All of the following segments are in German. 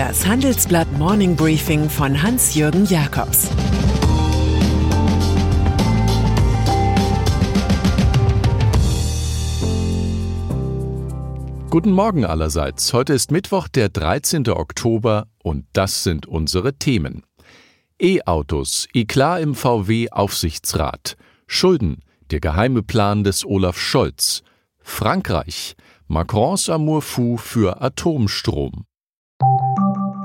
Das Handelsblatt Morning Briefing von Hans-Jürgen Jakobs Guten Morgen allerseits. Heute ist Mittwoch, der 13. Oktober und das sind unsere Themen. E-Autos, Eklat im VW-Aufsichtsrat, Schulden, der geheime Plan des Olaf Scholz, Frankreich, Macrons Amour fou für Atomstrom.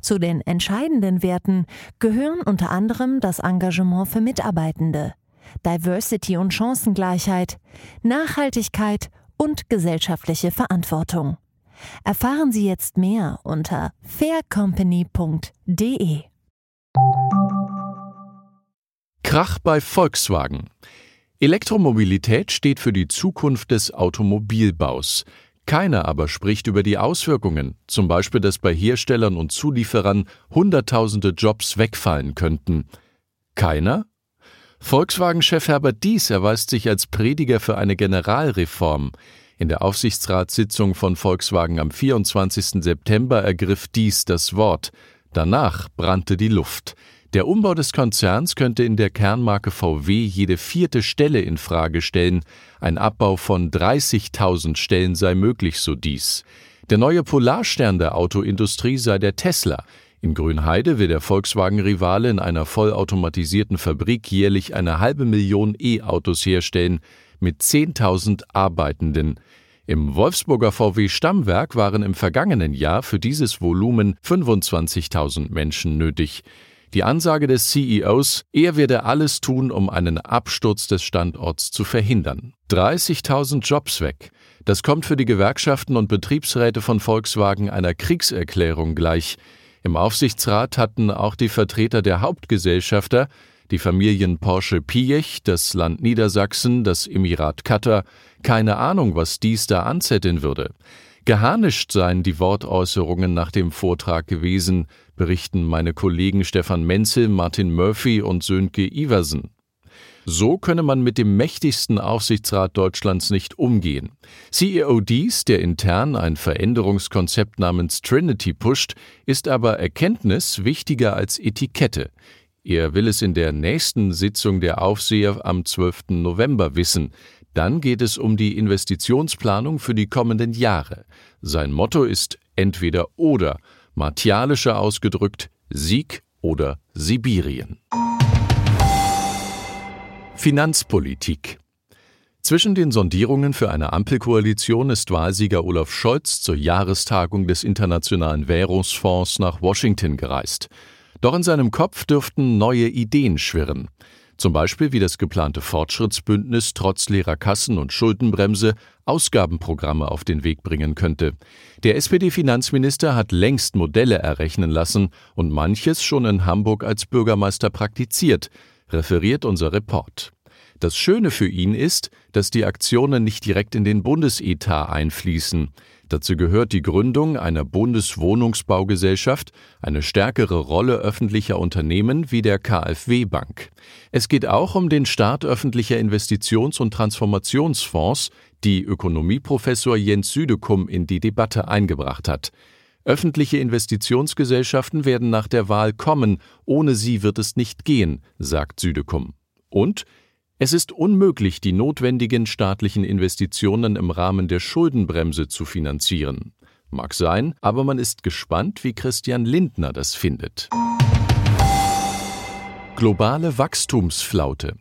Zu den entscheidenden Werten gehören unter anderem das Engagement für Mitarbeitende, Diversity und Chancengleichheit, Nachhaltigkeit und gesellschaftliche Verantwortung. Erfahren Sie jetzt mehr unter faircompany.de. Krach bei Volkswagen. Elektromobilität steht für die Zukunft des Automobilbaus. Keiner aber spricht über die Auswirkungen, zum Beispiel, dass bei Herstellern und Zulieferern Hunderttausende Jobs wegfallen könnten. Keiner? Volkswagen-Chef Herbert Dies erweist sich als Prediger für eine Generalreform. In der Aufsichtsratssitzung von Volkswagen am 24. September ergriff Dies das Wort. Danach brannte die Luft. Der Umbau des Konzerns könnte in der Kernmarke VW jede vierte Stelle in Frage stellen. Ein Abbau von 30.000 Stellen sei möglich, so dies. Der neue Polarstern der Autoindustrie sei der Tesla. In Grünheide will der Volkswagen-Rivale in einer vollautomatisierten Fabrik jährlich eine halbe Million E-Autos herstellen mit 10.000 Arbeitenden. Im Wolfsburger VW Stammwerk waren im vergangenen Jahr für dieses Volumen 25.000 Menschen nötig. Die Ansage des CEOs, er werde alles tun, um einen Absturz des Standorts zu verhindern. 30.000 Jobs weg. Das kommt für die Gewerkschaften und Betriebsräte von Volkswagen einer Kriegserklärung gleich. Im Aufsichtsrat hatten auch die Vertreter der Hauptgesellschafter die Familien Porsche Piech, das Land Niedersachsen, das Emirat Katar, keine Ahnung, was dies da anzetteln würde. Geharnischt seien die Wortäußerungen nach dem Vortrag gewesen, berichten meine Kollegen Stefan Menzel, Martin Murphy und Sönke Iversen. So könne man mit dem mächtigsten Aufsichtsrat Deutschlands nicht umgehen. CEO Dies, der intern ein Veränderungskonzept namens Trinity pusht, ist aber Erkenntnis wichtiger als Etikette. Er will es in der nächsten Sitzung der Aufseher am 12. November wissen. Dann geht es um die Investitionsplanung für die kommenden Jahre. Sein Motto ist entweder oder, martialischer ausgedrückt Sieg oder Sibirien. Finanzpolitik zwischen den Sondierungen für eine Ampelkoalition ist Wahlsieger Olaf Scholz zur Jahrestagung des Internationalen Währungsfonds nach Washington gereist. Doch in seinem Kopf dürften neue Ideen schwirren. Zum Beispiel wie das geplante Fortschrittsbündnis trotz leerer Kassen und Schuldenbremse Ausgabenprogramme auf den Weg bringen könnte. Der SPD-Finanzminister hat längst Modelle errechnen lassen und manches schon in Hamburg als Bürgermeister praktiziert, referiert unser Report. Das Schöne für ihn ist, dass die Aktionen nicht direkt in den Bundesetat einfließen. Dazu gehört die Gründung einer Bundeswohnungsbaugesellschaft, eine stärkere Rolle öffentlicher Unternehmen wie der KfW Bank. Es geht auch um den Start öffentlicher Investitions- und Transformationsfonds, die Ökonomieprofessor Jens Südekum in die Debatte eingebracht hat. Öffentliche Investitionsgesellschaften werden nach der Wahl kommen, ohne sie wird es nicht gehen, sagt Südekum. Und es ist unmöglich, die notwendigen staatlichen Investitionen im Rahmen der Schuldenbremse zu finanzieren. Mag sein, aber man ist gespannt, wie Christian Lindner das findet. Globale Wachstumsflaute.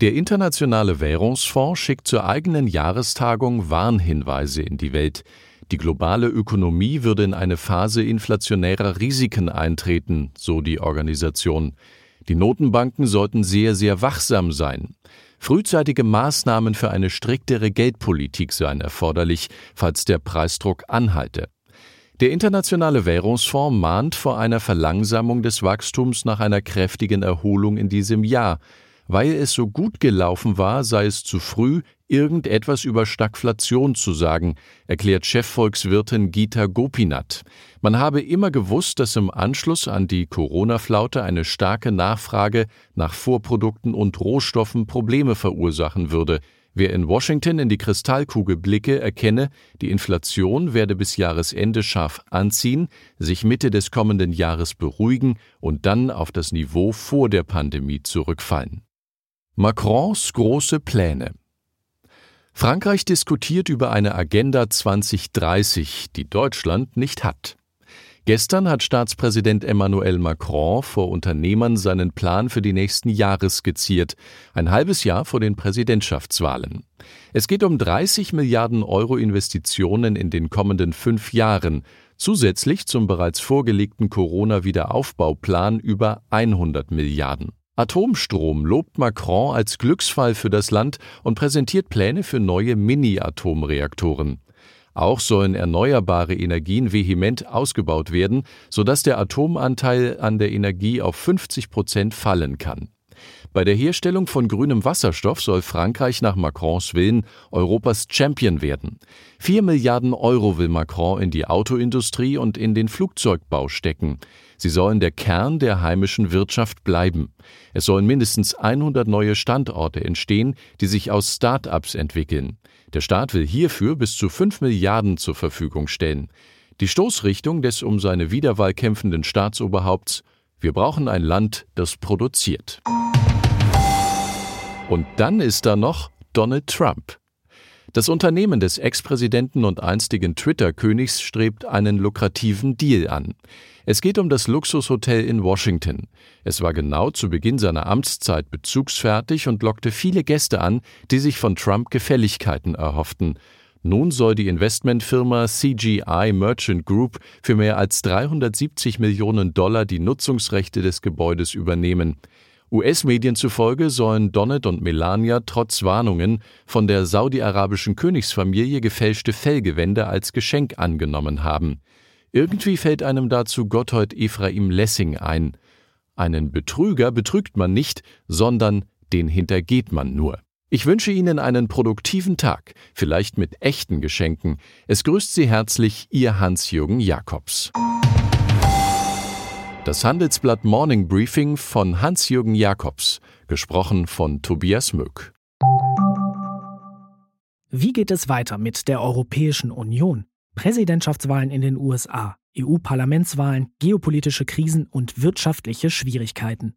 Der Internationale Währungsfonds schickt zur eigenen Jahrestagung Warnhinweise in die Welt. Die globale Ökonomie würde in eine Phase inflationärer Risiken eintreten, so die Organisation. Die Notenbanken sollten sehr, sehr wachsam sein. Frühzeitige Maßnahmen für eine striktere Geldpolitik seien erforderlich, falls der Preisdruck anhalte. Der Internationale Währungsfonds mahnt vor einer Verlangsamung des Wachstums nach einer kräftigen Erholung in diesem Jahr. Weil es so gut gelaufen war, sei es zu früh, irgendetwas über Stagflation zu sagen, erklärt Chefvolkswirtin Gita Gopinath. Man habe immer gewusst, dass im Anschluss an die Corona-Flaute eine starke Nachfrage nach Vorprodukten und Rohstoffen Probleme verursachen würde. Wer in Washington in die Kristallkugel blicke, erkenne, die Inflation werde bis Jahresende scharf anziehen, sich Mitte des kommenden Jahres beruhigen und dann auf das Niveau vor der Pandemie zurückfallen. Macrons große Pläne Frankreich diskutiert über eine Agenda 2030, die Deutschland nicht hat. Gestern hat Staatspräsident Emmanuel Macron vor Unternehmern seinen Plan für die nächsten Jahre skizziert, ein halbes Jahr vor den Präsidentschaftswahlen. Es geht um 30 Milliarden Euro Investitionen in den kommenden fünf Jahren, zusätzlich zum bereits vorgelegten Corona-Wiederaufbauplan über 100 Milliarden. Atomstrom lobt Macron als Glücksfall für das Land und präsentiert Pläne für neue Mini-Atomreaktoren. Auch sollen erneuerbare Energien vehement ausgebaut werden, sodass der Atomanteil an der Energie auf 50 Prozent fallen kann. Bei der Herstellung von grünem Wasserstoff soll Frankreich nach Macrons Willen Europas Champion werden. Vier Milliarden Euro will Macron in die Autoindustrie und in den Flugzeugbau stecken. Sie sollen der Kern der heimischen Wirtschaft bleiben. Es sollen mindestens 100 neue Standorte entstehen, die sich aus Start-ups entwickeln. Der Staat will hierfür bis zu 5 Milliarden zur Verfügung stellen. Die Stoßrichtung des um seine Wiederwahl kämpfenden Staatsoberhaupts Wir brauchen ein Land, das produziert. Und dann ist da noch Donald Trump. Das Unternehmen des Ex-Präsidenten und einstigen Twitter-Königs strebt einen lukrativen Deal an. Es geht um das Luxushotel in Washington. Es war genau zu Beginn seiner Amtszeit bezugsfertig und lockte viele Gäste an, die sich von Trump Gefälligkeiten erhofften. Nun soll die Investmentfirma CGI Merchant Group für mehr als 370 Millionen Dollar die Nutzungsrechte des Gebäudes übernehmen. US-Medien zufolge sollen Donald und Melania trotz Warnungen von der saudi-arabischen Königsfamilie gefälschte Fellgewände als Geschenk angenommen haben. Irgendwie fällt einem dazu Gotthold Ephraim Lessing ein. Einen Betrüger betrügt man nicht, sondern den hintergeht man nur. Ich wünsche Ihnen einen produktiven Tag, vielleicht mit echten Geschenken. Es grüßt Sie herzlich Ihr Hans-Jürgen Jakobs. Das Handelsblatt Morning Briefing von Hans-Jürgen Jakobs, gesprochen von Tobias Mück. Wie geht es weiter mit der Europäischen Union? Präsidentschaftswahlen in den USA, EU-Parlamentswahlen, geopolitische Krisen und wirtschaftliche Schwierigkeiten.